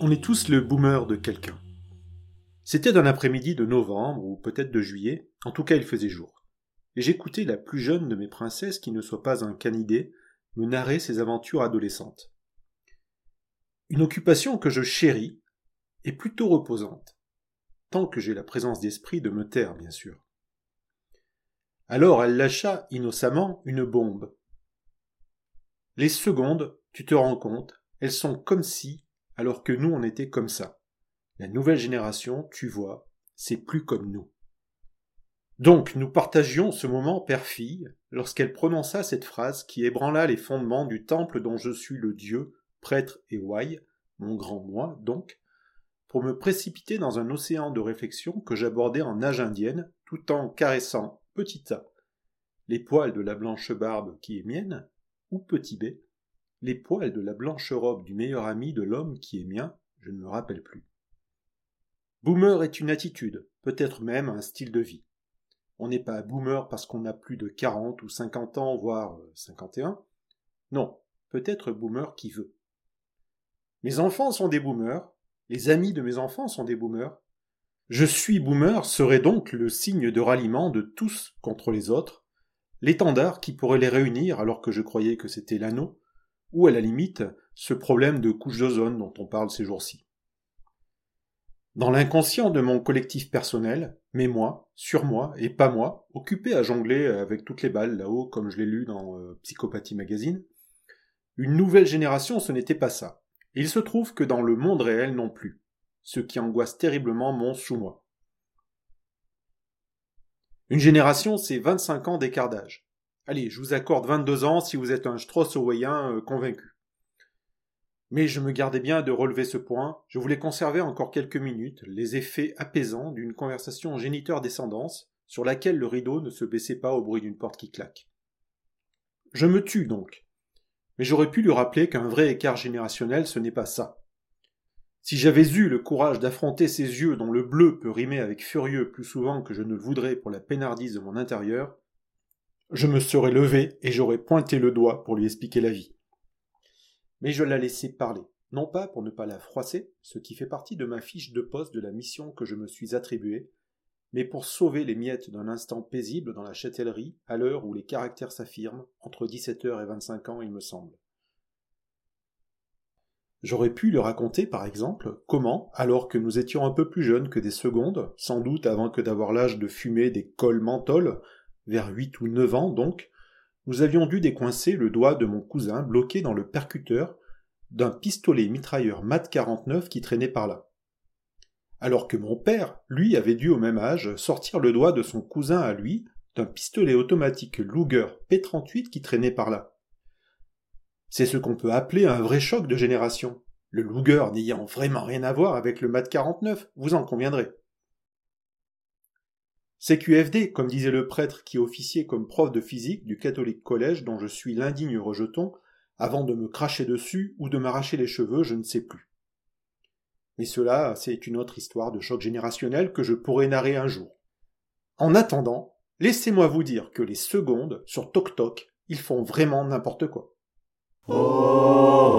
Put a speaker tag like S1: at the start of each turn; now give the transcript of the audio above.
S1: On est tous le boomer de quelqu'un. C'était un après-midi de novembre, ou peut-être de juillet, en tout cas il faisait jour. Et j'écoutais la plus jeune de mes princesses, qui ne soit pas un canidé, me narrer ses aventures adolescentes. Une occupation que je chéris, et plutôt reposante, tant que j'ai la présence d'esprit de me taire, bien sûr. Alors elle lâcha innocemment une bombe. Les secondes, tu te rends compte, elles sont comme si alors que nous on était comme ça. La nouvelle génération, tu vois, c'est plus comme nous. Donc nous partagions ce moment père-fille lorsqu'elle prononça cette phrase qui ébranla les fondements du temple dont je suis le dieu, prêtre et ouaille, mon grand moi donc, pour me précipiter dans un océan de réflexion que j'abordais en nage indienne tout en caressant petit a les poils de la blanche barbe qui est mienne, ou petit b les poils de la blanche robe du meilleur ami de l'homme qui est mien, je ne me rappelle plus. Boomer est une attitude, peut-être même un style de vie. On n'est pas boomer parce qu'on a plus de 40 ou 50 ans, voire 51. Non, peut-être boomer qui veut. Mes enfants sont des boomers, les amis de mes enfants sont des boomers. Je suis boomer serait donc le signe de ralliement de tous contre les autres, l'étendard qui pourrait les réunir alors que je croyais que c'était l'anneau, ou à la limite ce problème de couche d'ozone dont on parle ces jours-ci. Dans l'inconscient de mon collectif personnel, mais moi, sur moi et pas moi, occupé à jongler avec toutes les balles là-haut comme je l'ai lu dans euh, Psychopathie Magazine, une nouvelle génération ce n'était pas ça. il se trouve que dans le monde réel non plus, ce qui angoisse terriblement mon sous-moi. Une génération, c'est 25 ans d'écart d'âge. Allez, je vous accorde 22 ans si vous êtes un Strauss-Owéen euh, convaincu. Mais je me gardais bien de relever ce point, je voulais conserver encore quelques minutes les effets apaisants d'une conversation géniteur-descendance sur laquelle le rideau ne se baissait pas au bruit d'une porte qui claque. Je me tue donc. Mais j'aurais pu lui rappeler qu'un vrai écart générationnel ce n'est pas ça. Si j'avais eu le courage d'affronter ces yeux dont le bleu peut rimer avec furieux plus souvent que je ne le voudrais pour la peinardise de mon intérieur, je me serais levé et j'aurais pointé le doigt pour lui expliquer la vie. Mais je la laissais parler, non pas pour ne pas la froisser, ce qui fait partie de ma fiche de poste de la mission que je me suis attribuée, mais pour sauver les miettes d'un instant paisible dans la châtellerie à l'heure où les caractères s'affirment, entre 17 heures et 25 ans, il me semble. J'aurais pu lui raconter, par exemple, comment, alors que nous étions un peu plus jeunes que des secondes, sans doute avant que d'avoir l'âge de fumer des cols menthol, vers huit ou neuf ans donc, nous avions dû décoincer le doigt de mon cousin bloqué dans le percuteur d'un pistolet mitrailleur MAT 49 qui traînait par là. Alors que mon père, lui, avait dû au même âge sortir le doigt de son cousin à lui d'un pistolet automatique Luger P38 qui traînait par là. C'est ce qu'on peut appeler un vrai choc de génération. Le Luger n'ayant vraiment rien à voir avec le MAT 49, vous en conviendrez. CQFD, comme disait le prêtre qui officiait comme prof de physique du catholique collège dont je suis l'indigne rejeton, avant de me cracher dessus ou de m'arracher les cheveux, je ne sais plus. Mais cela, c'est une autre histoire de choc générationnel que je pourrais narrer un jour. En attendant, laissez-moi vous dire que les secondes, sur Tok Tok, ils font vraiment n'importe quoi. Oh,